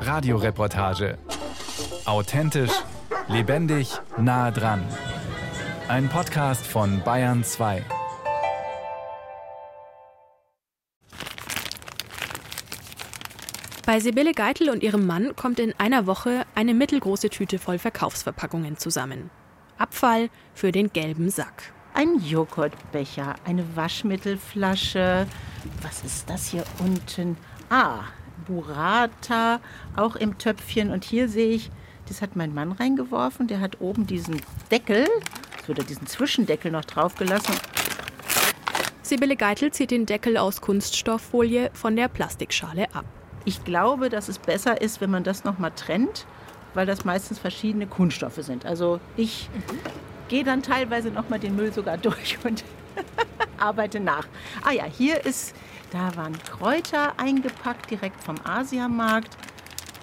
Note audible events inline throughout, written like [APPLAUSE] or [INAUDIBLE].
Radioreportage. Authentisch, lebendig, nah dran. Ein Podcast von Bayern 2. Bei Sibylle Geitel und ihrem Mann kommt in einer Woche eine mittelgroße Tüte voll Verkaufsverpackungen zusammen. Abfall für den gelben Sack. Ein Joghurtbecher, eine Waschmittelflasche. Was ist das hier unten? Ah, Burrata, auch im Töpfchen. Und hier sehe ich, das hat mein Mann reingeworfen. Der hat oben diesen Deckel, oder diesen Zwischendeckel noch draufgelassen. Sibylle Geitel zieht den Deckel aus Kunststofffolie von der Plastikschale ab. Ich glaube, dass es besser ist, wenn man das nochmal trennt, weil das meistens verschiedene Kunststoffe sind. Also ich gehe dann teilweise nochmal den Müll sogar [LAUGHS] durch und [LAUGHS] arbeite nach. Ah ja, hier ist, da waren Kräuter eingepackt, direkt vom Asiamarkt.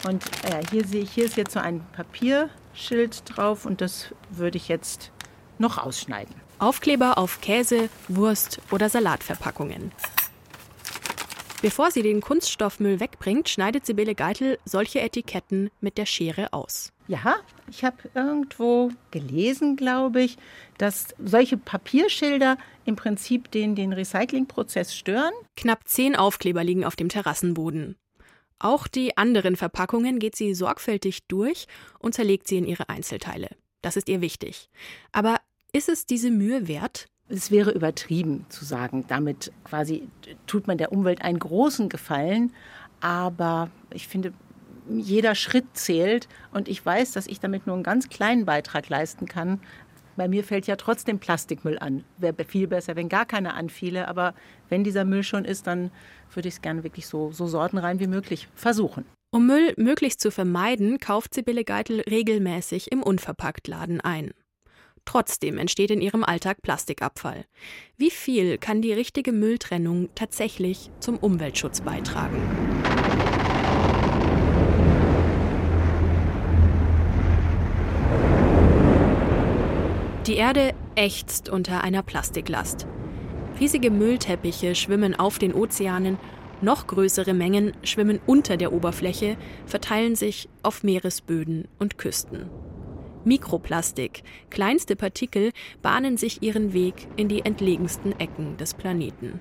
Und äh, hier sehe ich, hier ist jetzt so ein Papierschild drauf und das würde ich jetzt noch ausschneiden. Aufkleber auf Käse, Wurst oder Salatverpackungen. Bevor sie den Kunststoffmüll wegbringt, schneidet Sibylle Geitel solche Etiketten mit der Schere aus. Ja, ich habe irgendwo gelesen, glaube ich, dass solche Papierschilder im Prinzip den, den Recyclingprozess stören. Knapp zehn Aufkleber liegen auf dem Terrassenboden. Auch die anderen Verpackungen geht sie sorgfältig durch und zerlegt sie in ihre Einzelteile. Das ist ihr wichtig. Aber ist es diese Mühe wert? Es wäre übertrieben zu sagen, damit quasi tut man der Umwelt einen großen Gefallen. Aber ich finde, jeder Schritt zählt und ich weiß, dass ich damit nur einen ganz kleinen Beitrag leisten kann. Bei mir fällt ja trotzdem Plastikmüll an. Wäre viel besser, wenn gar keiner anfiele. Aber wenn dieser Müll schon ist, dann würde ich es gerne wirklich so, so sortenrein wie möglich versuchen. Um Müll möglichst zu vermeiden, kauft Sibylle Geitel regelmäßig im Unverpacktladen ein. Trotzdem entsteht in ihrem Alltag Plastikabfall. Wie viel kann die richtige Mülltrennung tatsächlich zum Umweltschutz beitragen? Die Erde ächzt unter einer Plastiklast. Riesige Müllteppiche schwimmen auf den Ozeanen, noch größere Mengen schwimmen unter der Oberfläche, verteilen sich auf Meeresböden und Küsten. Mikroplastik, kleinste Partikel, bahnen sich ihren Weg in die entlegensten Ecken des Planeten.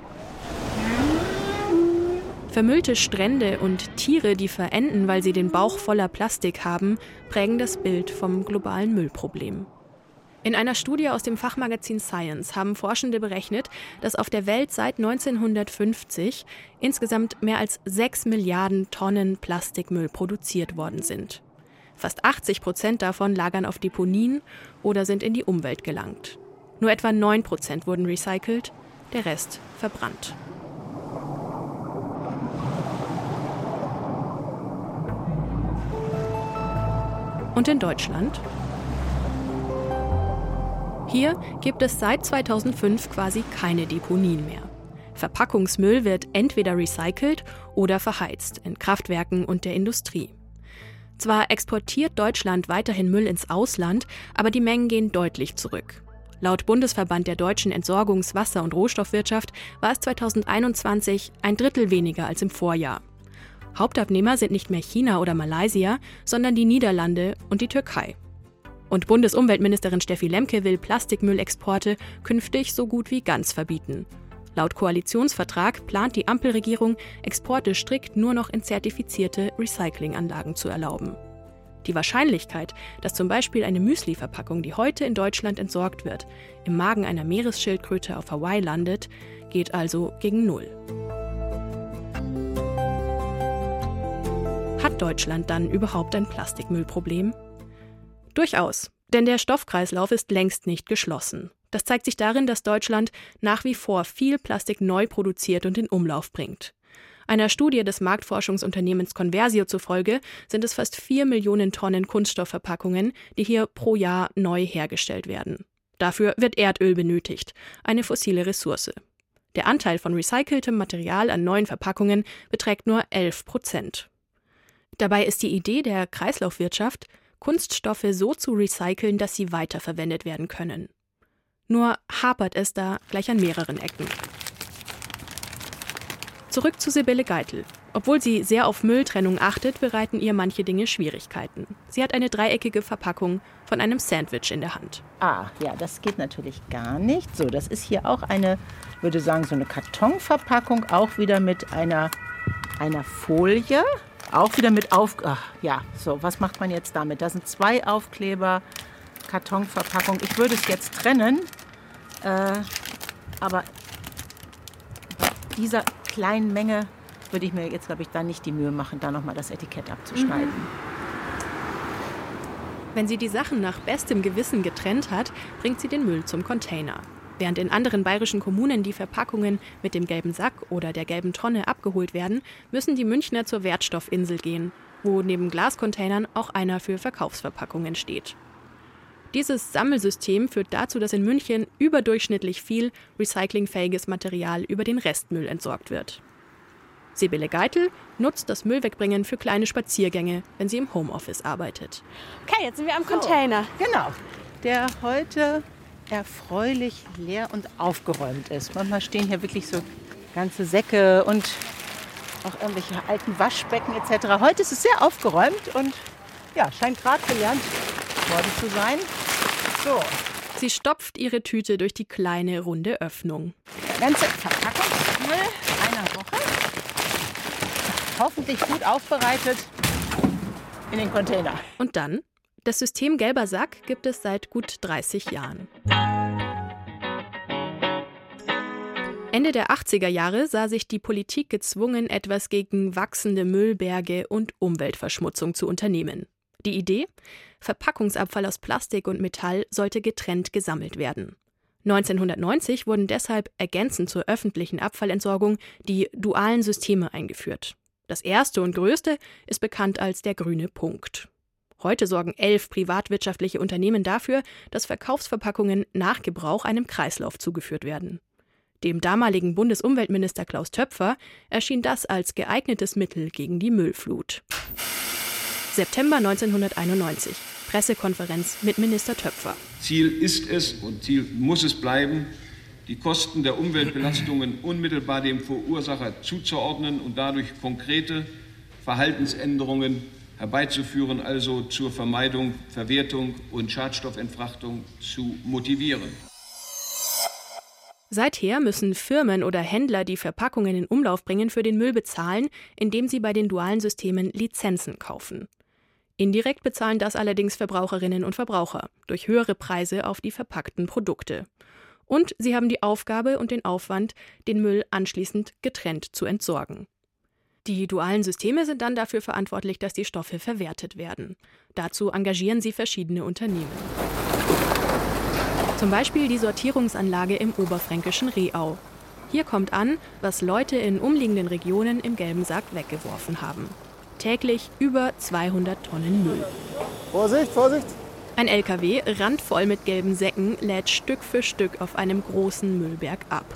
Vermüllte Strände und Tiere, die verenden, weil sie den Bauch voller Plastik haben, prägen das Bild vom globalen Müllproblem. In einer Studie aus dem Fachmagazin Science haben Forschende berechnet, dass auf der Welt seit 1950 insgesamt mehr als 6 Milliarden Tonnen Plastikmüll produziert worden sind. Fast 80 Prozent davon lagern auf Deponien oder sind in die Umwelt gelangt. Nur etwa 9 Prozent wurden recycelt, der Rest verbrannt. Und in Deutschland? Hier gibt es seit 2005 quasi keine Deponien mehr. Verpackungsmüll wird entweder recycelt oder verheizt in Kraftwerken und der Industrie. Zwar exportiert Deutschland weiterhin Müll ins Ausland, aber die Mengen gehen deutlich zurück. Laut Bundesverband der deutschen Entsorgungs-, Wasser- und Rohstoffwirtschaft war es 2021 ein Drittel weniger als im Vorjahr. Hauptabnehmer sind nicht mehr China oder Malaysia, sondern die Niederlande und die Türkei. Und Bundesumweltministerin Steffi Lemke will Plastikmüllexporte künftig so gut wie ganz verbieten. Laut Koalitionsvertrag plant die Ampelregierung, Exporte strikt nur noch in zertifizierte Recyclinganlagen zu erlauben. Die Wahrscheinlichkeit, dass zum Beispiel eine Müsli-Verpackung, die heute in Deutschland entsorgt wird, im Magen einer Meeresschildkröte auf Hawaii landet, geht also gegen Null. Hat Deutschland dann überhaupt ein Plastikmüllproblem? Durchaus, denn der Stoffkreislauf ist längst nicht geschlossen. Das zeigt sich darin, dass Deutschland nach wie vor viel Plastik neu produziert und in Umlauf bringt. Einer Studie des Marktforschungsunternehmens Conversio zufolge sind es fast vier Millionen Tonnen Kunststoffverpackungen, die hier pro Jahr neu hergestellt werden. Dafür wird Erdöl benötigt, eine fossile Ressource. Der Anteil von recyceltem Material an neuen Verpackungen beträgt nur 11 Prozent. Dabei ist die Idee der Kreislaufwirtschaft, Kunststoffe so zu recyceln, dass sie weiterverwendet werden können. Nur hapert es da gleich an mehreren Ecken. Zurück zu Sibylle Geitel. Obwohl sie sehr auf Mülltrennung achtet, bereiten ihr manche Dinge Schwierigkeiten. Sie hat eine dreieckige Verpackung von einem Sandwich in der Hand. Ah, ja, das geht natürlich gar nicht. So, das ist hier auch eine, würde sagen, so eine Kartonverpackung, auch wieder mit einer, einer Folie. Auch wieder mit auf. Ach, ja, so, was macht man jetzt damit? Da sind zwei Aufkleber, Kartonverpackung. Ich würde es jetzt trennen, äh, aber dieser kleinen Menge würde ich mir jetzt, glaube ich, da nicht die Mühe machen, da nochmal das Etikett abzuschneiden. Mhm. Wenn sie die Sachen nach bestem Gewissen getrennt hat, bringt sie den Müll zum Container. Während in anderen bayerischen Kommunen die Verpackungen mit dem gelben Sack oder der gelben Tonne abgeholt werden, müssen die Münchner zur Wertstoffinsel gehen, wo neben Glascontainern auch einer für Verkaufsverpackungen steht. Dieses Sammelsystem führt dazu, dass in München überdurchschnittlich viel recyclingfähiges Material über den Restmüll entsorgt wird. Sibylle Geitel nutzt das Müllwegbringen für kleine Spaziergänge, wenn sie im Homeoffice arbeitet. Okay, jetzt sind wir am Container. So, genau, der heute erfreulich leer und aufgeräumt ist. Manchmal stehen hier wirklich so ganze Säcke und auch irgendwelche alten Waschbecken etc. Heute ist es sehr aufgeräumt und ja, scheint gerade gelernt worden zu sein. So. Sie stopft ihre Tüte durch die kleine runde Öffnung. Ganze Verpackungsmüll einer Woche. Hoffentlich gut aufbereitet in den Container. Und dann? Das System gelber Sack gibt es seit gut 30 Jahren. Ende der 80er Jahre sah sich die Politik gezwungen, etwas gegen wachsende Müllberge und Umweltverschmutzung zu unternehmen. Die Idee? Verpackungsabfall aus Plastik und Metall sollte getrennt gesammelt werden. 1990 wurden deshalb ergänzend zur öffentlichen Abfallentsorgung die dualen Systeme eingeführt. Das erste und größte ist bekannt als der grüne Punkt. Heute sorgen elf privatwirtschaftliche Unternehmen dafür, dass Verkaufsverpackungen nach Gebrauch einem Kreislauf zugeführt werden. Dem damaligen Bundesumweltminister Klaus Töpfer erschien das als geeignetes Mittel gegen die Müllflut. September 1991. Pressekonferenz mit Minister Töpfer. Ziel ist es und Ziel muss es bleiben, die Kosten der Umweltbelastungen [CLEARS THROAT] unmittelbar dem Verursacher zuzuordnen und dadurch konkrete Verhaltensänderungen herbeizuführen, also zur Vermeidung, Verwertung und Schadstoffentfrachtung zu motivieren. Seither müssen Firmen oder Händler, die Verpackungen in Umlauf bringen, für den Müll bezahlen, indem sie bei den dualen Systemen Lizenzen kaufen. Indirekt bezahlen das allerdings Verbraucherinnen und Verbraucher durch höhere Preise auf die verpackten Produkte. Und sie haben die Aufgabe und den Aufwand, den Müll anschließend getrennt zu entsorgen. Die dualen Systeme sind dann dafür verantwortlich, dass die Stoffe verwertet werden. Dazu engagieren sie verschiedene Unternehmen. Zum Beispiel die Sortierungsanlage im oberfränkischen Rehau. Hier kommt an, was Leute in umliegenden Regionen im gelben Sack weggeworfen haben täglich über 200 Tonnen Müll. Vorsicht, Vorsicht! Ein LKW, randvoll mit gelben Säcken, lädt Stück für Stück auf einem großen Müllberg ab.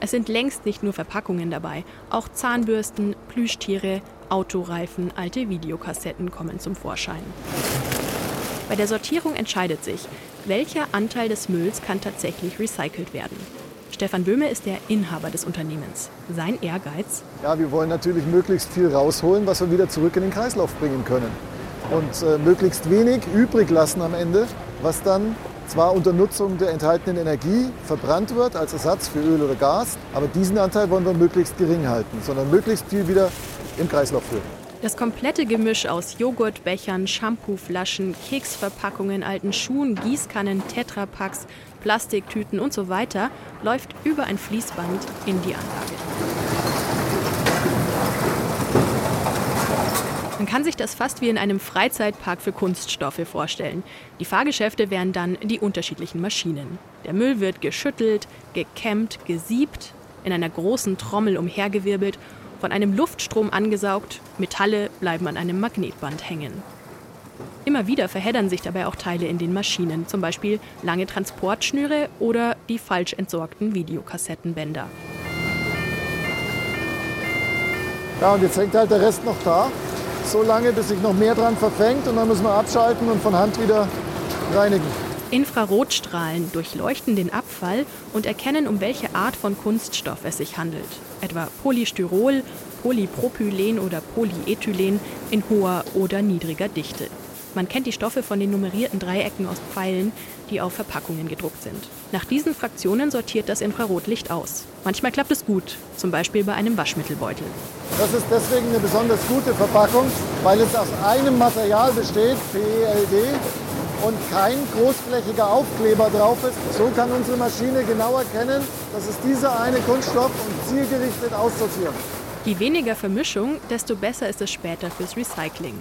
Es sind längst nicht nur Verpackungen dabei, auch Zahnbürsten, Plüschtiere, Autoreifen, alte Videokassetten kommen zum Vorschein. Bei der Sortierung entscheidet sich, welcher Anteil des Mülls kann tatsächlich recycelt werden. Stefan Böhme ist der Inhaber des Unternehmens. Sein Ehrgeiz? Ja, wir wollen natürlich möglichst viel rausholen, was wir wieder zurück in den Kreislauf bringen können. Und äh, möglichst wenig übrig lassen am Ende, was dann zwar unter Nutzung der enthaltenen Energie verbrannt wird als Ersatz für Öl oder Gas, aber diesen Anteil wollen wir möglichst gering halten, sondern möglichst viel wieder im Kreislauf führen. Das komplette Gemisch aus Joghurtbechern, Shampooflaschen, Keksverpackungen, alten Schuhen, Gießkannen, Tetrapacks, Plastiktüten und so weiter läuft über ein Fließband in die Anlage. Man kann sich das fast wie in einem Freizeitpark für Kunststoffe vorstellen. Die Fahrgeschäfte wären dann die unterschiedlichen Maschinen. Der Müll wird geschüttelt, gekämmt, gesiebt, in einer großen Trommel umhergewirbelt, von einem Luftstrom angesaugt, Metalle bleiben an einem Magnetband hängen. Immer wieder verheddern sich dabei auch Teile in den Maschinen, zum Beispiel lange Transportschnüre oder die falsch entsorgten Videokassettenbänder. Ja, und jetzt hängt halt der Rest noch da, so lange, bis sich noch mehr dran verfängt und dann müssen wir abschalten und von Hand wieder reinigen. Infrarotstrahlen durchleuchten den Abfall und erkennen, um welche Art von Kunststoff es sich handelt. Etwa Polystyrol, Polypropylen oder Polyethylen in hoher oder niedriger Dichte. Man kennt die Stoffe von den nummerierten Dreiecken aus Pfeilen, die auf Verpackungen gedruckt sind. Nach diesen Fraktionen sortiert das Infrarotlicht aus. Manchmal klappt es gut, zum Beispiel bei einem Waschmittelbeutel. Das ist deswegen eine besonders gute Verpackung, weil es aus einem Material besteht, PELD, und kein großflächiger Aufkleber drauf ist. So kann unsere Maschine genau erkennen, dass es dieser eine Kunststoff und zielgerichtet aussortieren. Je weniger Vermischung, desto besser ist es später fürs Recycling.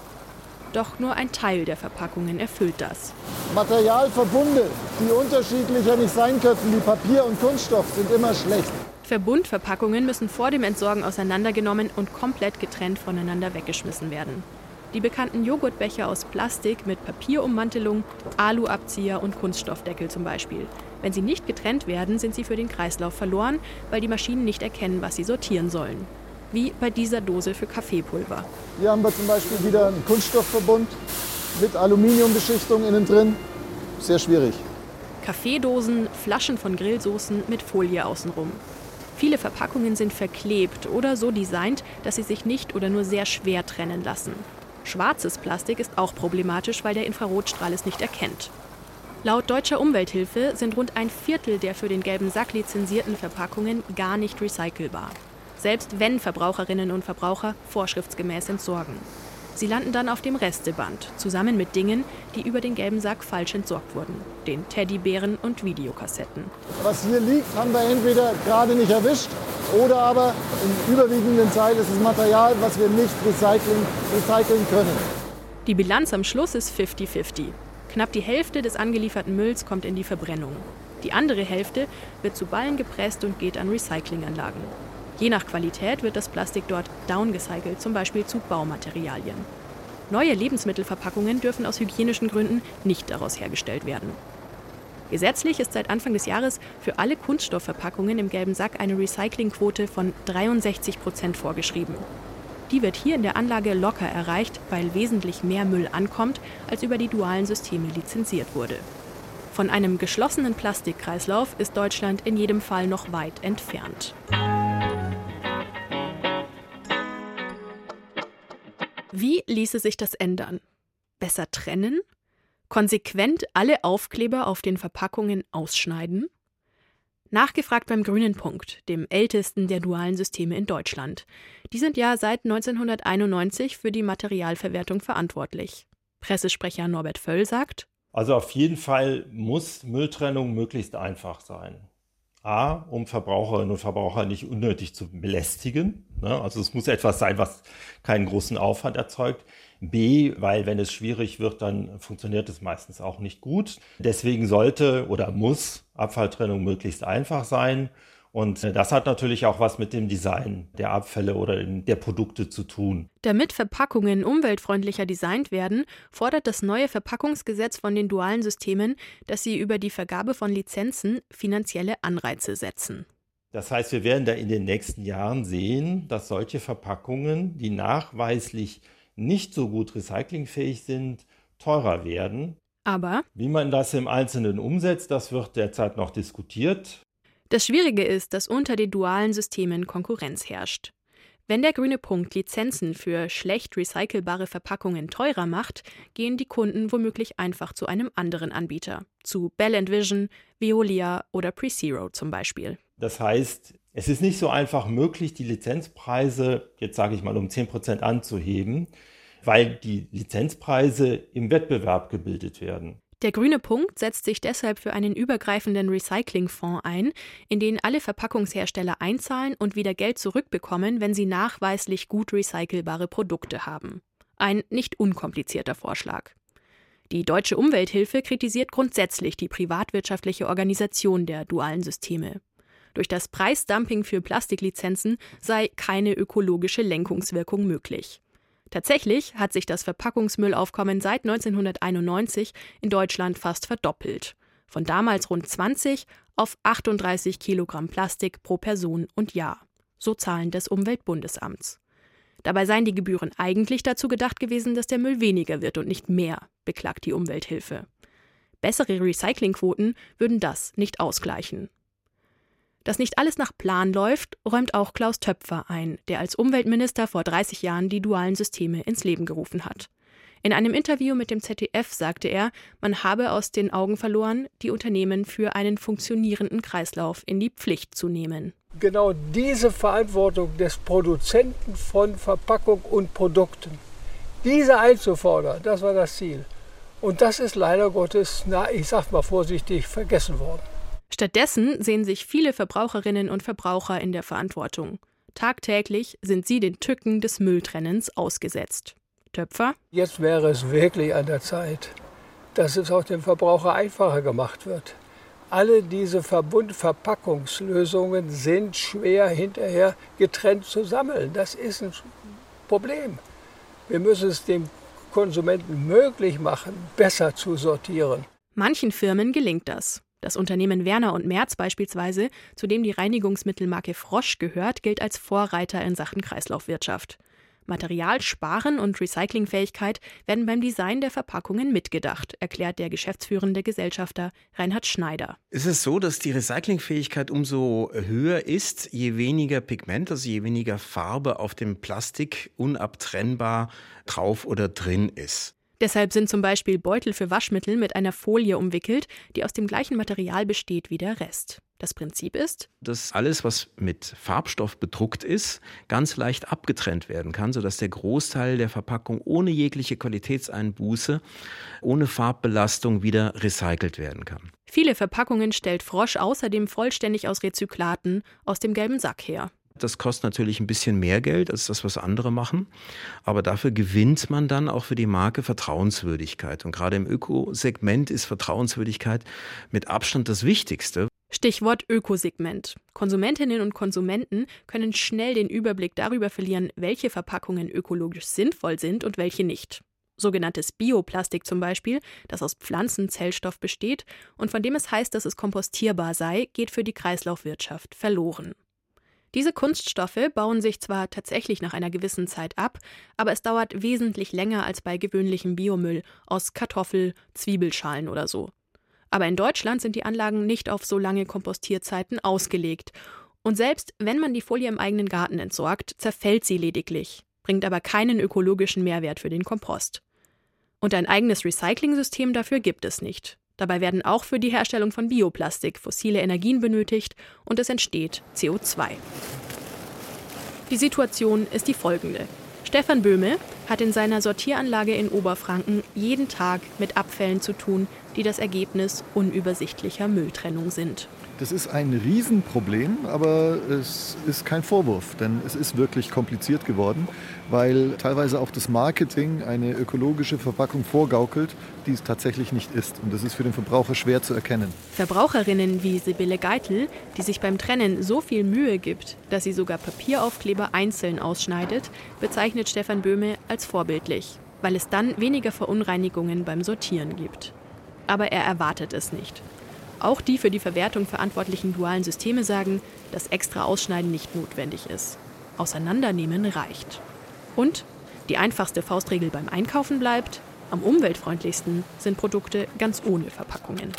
Doch nur ein Teil der Verpackungen erfüllt das. Materialverbunde, die unterschiedlicher nicht sein könnten wie Papier und Kunststoff, sind immer schlecht. Verbundverpackungen müssen vor dem Entsorgen auseinandergenommen und komplett getrennt voneinander weggeschmissen werden. Die bekannten Joghurtbecher aus Plastik mit Papierummantelung, Aluabzieher und Kunststoffdeckel zum Beispiel. Wenn sie nicht getrennt werden, sind sie für den Kreislauf verloren, weil die Maschinen nicht erkennen, was sie sortieren sollen wie bei dieser Dose für Kaffeepulver. Hier haben wir zum Beispiel wieder einen Kunststoffverbund mit Aluminiumbeschichtung innen drin. Sehr schwierig. Kaffeedosen, Flaschen von Grillsoßen mit Folie außenrum. Viele Verpackungen sind verklebt oder so designt, dass sie sich nicht oder nur sehr schwer trennen lassen. Schwarzes Plastik ist auch problematisch, weil der Infrarotstrahl es nicht erkennt. Laut deutscher Umwelthilfe sind rund ein Viertel der für den gelben Sack lizenzierten Verpackungen gar nicht recycelbar selbst wenn Verbraucherinnen und Verbraucher vorschriftsgemäß entsorgen. Sie landen dann auf dem Resteband, zusammen mit Dingen, die über den gelben Sack falsch entsorgt wurden, den Teddybären und Videokassetten. Was hier liegt, haben wir entweder gerade nicht erwischt oder aber im überwiegenden Teil ist es Material, was wir nicht recyceln, recyceln können. Die Bilanz am Schluss ist 50-50. Knapp die Hälfte des angelieferten Mülls kommt in die Verbrennung. Die andere Hälfte wird zu Ballen gepresst und geht an Recyclinganlagen. Je nach Qualität wird das Plastik dort downgecycelt, zum Beispiel zu Baumaterialien. Neue Lebensmittelverpackungen dürfen aus hygienischen Gründen nicht daraus hergestellt werden. Gesetzlich ist seit Anfang des Jahres für alle Kunststoffverpackungen im gelben Sack eine Recyclingquote von 63 Prozent vorgeschrieben. Die wird hier in der Anlage locker erreicht, weil wesentlich mehr Müll ankommt, als über die dualen Systeme lizenziert wurde. Von einem geschlossenen Plastikkreislauf ist Deutschland in jedem Fall noch weit entfernt. Wie ließe sich das ändern? Besser trennen? Konsequent alle Aufkleber auf den Verpackungen ausschneiden? Nachgefragt beim Grünen Punkt, dem ältesten der dualen Systeme in Deutschland. Die sind ja seit 1991 für die Materialverwertung verantwortlich. Pressesprecher Norbert Völl sagt: Also auf jeden Fall muss Mülltrennung möglichst einfach sein. A, um Verbraucherinnen und Verbraucher nicht unnötig zu belästigen. Ne? Also es muss etwas sein, was keinen großen Aufwand erzeugt. B, weil wenn es schwierig wird, dann funktioniert es meistens auch nicht gut. Deswegen sollte oder muss Abfalltrennung möglichst einfach sein. Und das hat natürlich auch was mit dem Design der Abfälle oder der Produkte zu tun. Damit Verpackungen umweltfreundlicher designt werden, fordert das neue Verpackungsgesetz von den dualen Systemen, dass sie über die Vergabe von Lizenzen finanzielle Anreize setzen. Das heißt, wir werden da in den nächsten Jahren sehen, dass solche Verpackungen, die nachweislich nicht so gut recyclingfähig sind, teurer werden. Aber wie man das im Einzelnen umsetzt, das wird derzeit noch diskutiert. Das Schwierige ist, dass unter den dualen Systemen Konkurrenz herrscht. Wenn der grüne Punkt Lizenzen für schlecht recycelbare Verpackungen teurer macht, gehen die Kunden womöglich einfach zu einem anderen Anbieter, zu Bell Vision, Veolia oder PreZero zum Beispiel. Das heißt, es ist nicht so einfach möglich, die Lizenzpreise, jetzt sage ich mal, um 10% anzuheben, weil die Lizenzpreise im Wettbewerb gebildet werden. Der grüne Punkt setzt sich deshalb für einen übergreifenden Recyclingfonds ein, in den alle Verpackungshersteller einzahlen und wieder Geld zurückbekommen, wenn sie nachweislich gut recycelbare Produkte haben. Ein nicht unkomplizierter Vorschlag. Die Deutsche Umwelthilfe kritisiert grundsätzlich die privatwirtschaftliche Organisation der dualen Systeme. Durch das Preisdumping für Plastiklizenzen sei keine ökologische Lenkungswirkung möglich. Tatsächlich hat sich das Verpackungsmüllaufkommen seit 1991 in Deutschland fast verdoppelt. Von damals rund 20 auf 38 Kilogramm Plastik pro Person und Jahr. So Zahlen des Umweltbundesamts. Dabei seien die Gebühren eigentlich dazu gedacht gewesen, dass der Müll weniger wird und nicht mehr, beklagt die Umwelthilfe. Bessere Recyclingquoten würden das nicht ausgleichen. Dass nicht alles nach Plan läuft, räumt auch Klaus Töpfer ein, der als Umweltminister vor 30 Jahren die dualen Systeme ins Leben gerufen hat. In einem Interview mit dem ZDF sagte er, man habe aus den Augen verloren, die Unternehmen für einen funktionierenden Kreislauf in die Pflicht zu nehmen. Genau diese Verantwortung des Produzenten von Verpackung und Produkten, diese einzufordern, das war das Ziel. Und das ist leider Gottes, na, ich sag mal vorsichtig, vergessen worden. Stattdessen sehen sich viele Verbraucherinnen und Verbraucher in der Verantwortung. Tagtäglich sind sie den Tücken des Mülltrennens ausgesetzt. Töpfer? Jetzt wäre es wirklich an der Zeit, dass es auch dem Verbraucher einfacher gemacht wird. Alle diese Verbundverpackungslösungen sind schwer hinterher getrennt zu sammeln. Das ist ein Problem. Wir müssen es dem Konsumenten möglich machen, besser zu sortieren. Manchen Firmen gelingt das. Das Unternehmen Werner und Merz beispielsweise, zu dem die Reinigungsmittelmarke Frosch gehört, gilt als Vorreiter in Sachen Kreislaufwirtschaft. Materialsparen und Recyclingfähigkeit werden beim Design der Verpackungen mitgedacht, erklärt der geschäftsführende Gesellschafter Reinhard Schneider. Es ist so, dass die Recyclingfähigkeit umso höher ist, je weniger Pigment, also je weniger Farbe auf dem Plastik unabtrennbar drauf oder drin ist. Deshalb sind zum Beispiel Beutel für Waschmittel mit einer Folie umwickelt, die aus dem gleichen Material besteht wie der Rest. Das Prinzip ist, dass alles, was mit Farbstoff bedruckt ist, ganz leicht abgetrennt werden kann, sodass der Großteil der Verpackung ohne jegliche Qualitätseinbuße, ohne Farbbelastung wieder recycelt werden kann. Viele Verpackungen stellt Frosch außerdem vollständig aus Rezyklaten aus dem gelben Sack her. Das kostet natürlich ein bisschen mehr Geld als das, was andere machen. Aber dafür gewinnt man dann auch für die Marke Vertrauenswürdigkeit. Und gerade im Ökosegment ist Vertrauenswürdigkeit mit Abstand das Wichtigste. Stichwort Ökosegment. Konsumentinnen und Konsumenten können schnell den Überblick darüber verlieren, welche Verpackungen ökologisch sinnvoll sind und welche nicht. Sogenanntes Bioplastik zum Beispiel, das aus Pflanzenzellstoff besteht und von dem es heißt, dass es kompostierbar sei, geht für die Kreislaufwirtschaft verloren. Diese Kunststoffe bauen sich zwar tatsächlich nach einer gewissen Zeit ab, aber es dauert wesentlich länger als bei gewöhnlichem Biomüll aus Kartoffel, Zwiebelschalen oder so. Aber in Deutschland sind die Anlagen nicht auf so lange Kompostierzeiten ausgelegt. Und selbst wenn man die Folie im eigenen Garten entsorgt, zerfällt sie lediglich, bringt aber keinen ökologischen Mehrwert für den Kompost. Und ein eigenes Recycling-System dafür gibt es nicht. Dabei werden auch für die Herstellung von Bioplastik fossile Energien benötigt und es entsteht CO2. Die Situation ist die folgende. Stefan Böhme hat in seiner Sortieranlage in Oberfranken jeden Tag mit Abfällen zu tun, die das Ergebnis unübersichtlicher Mülltrennung sind. Das ist ein Riesenproblem, aber es ist kein Vorwurf, denn es ist wirklich kompliziert geworden, weil teilweise auch das Marketing eine ökologische Verpackung vorgaukelt, die es tatsächlich nicht ist. Und das ist für den Verbraucher schwer zu erkennen. Verbraucherinnen wie Sibylle Geitel, die sich beim Trennen so viel Mühe gibt, dass sie sogar Papieraufkleber einzeln ausschneidet, bezeichnet Stefan Böhme als vorbildlich, weil es dann weniger Verunreinigungen beim Sortieren gibt. Aber er erwartet es nicht. Auch die für die Verwertung verantwortlichen dualen Systeme sagen, dass extra Ausschneiden nicht notwendig ist. Auseinandernehmen reicht. Und die einfachste Faustregel beim Einkaufen bleibt, am umweltfreundlichsten sind Produkte ganz ohne Verpackungen.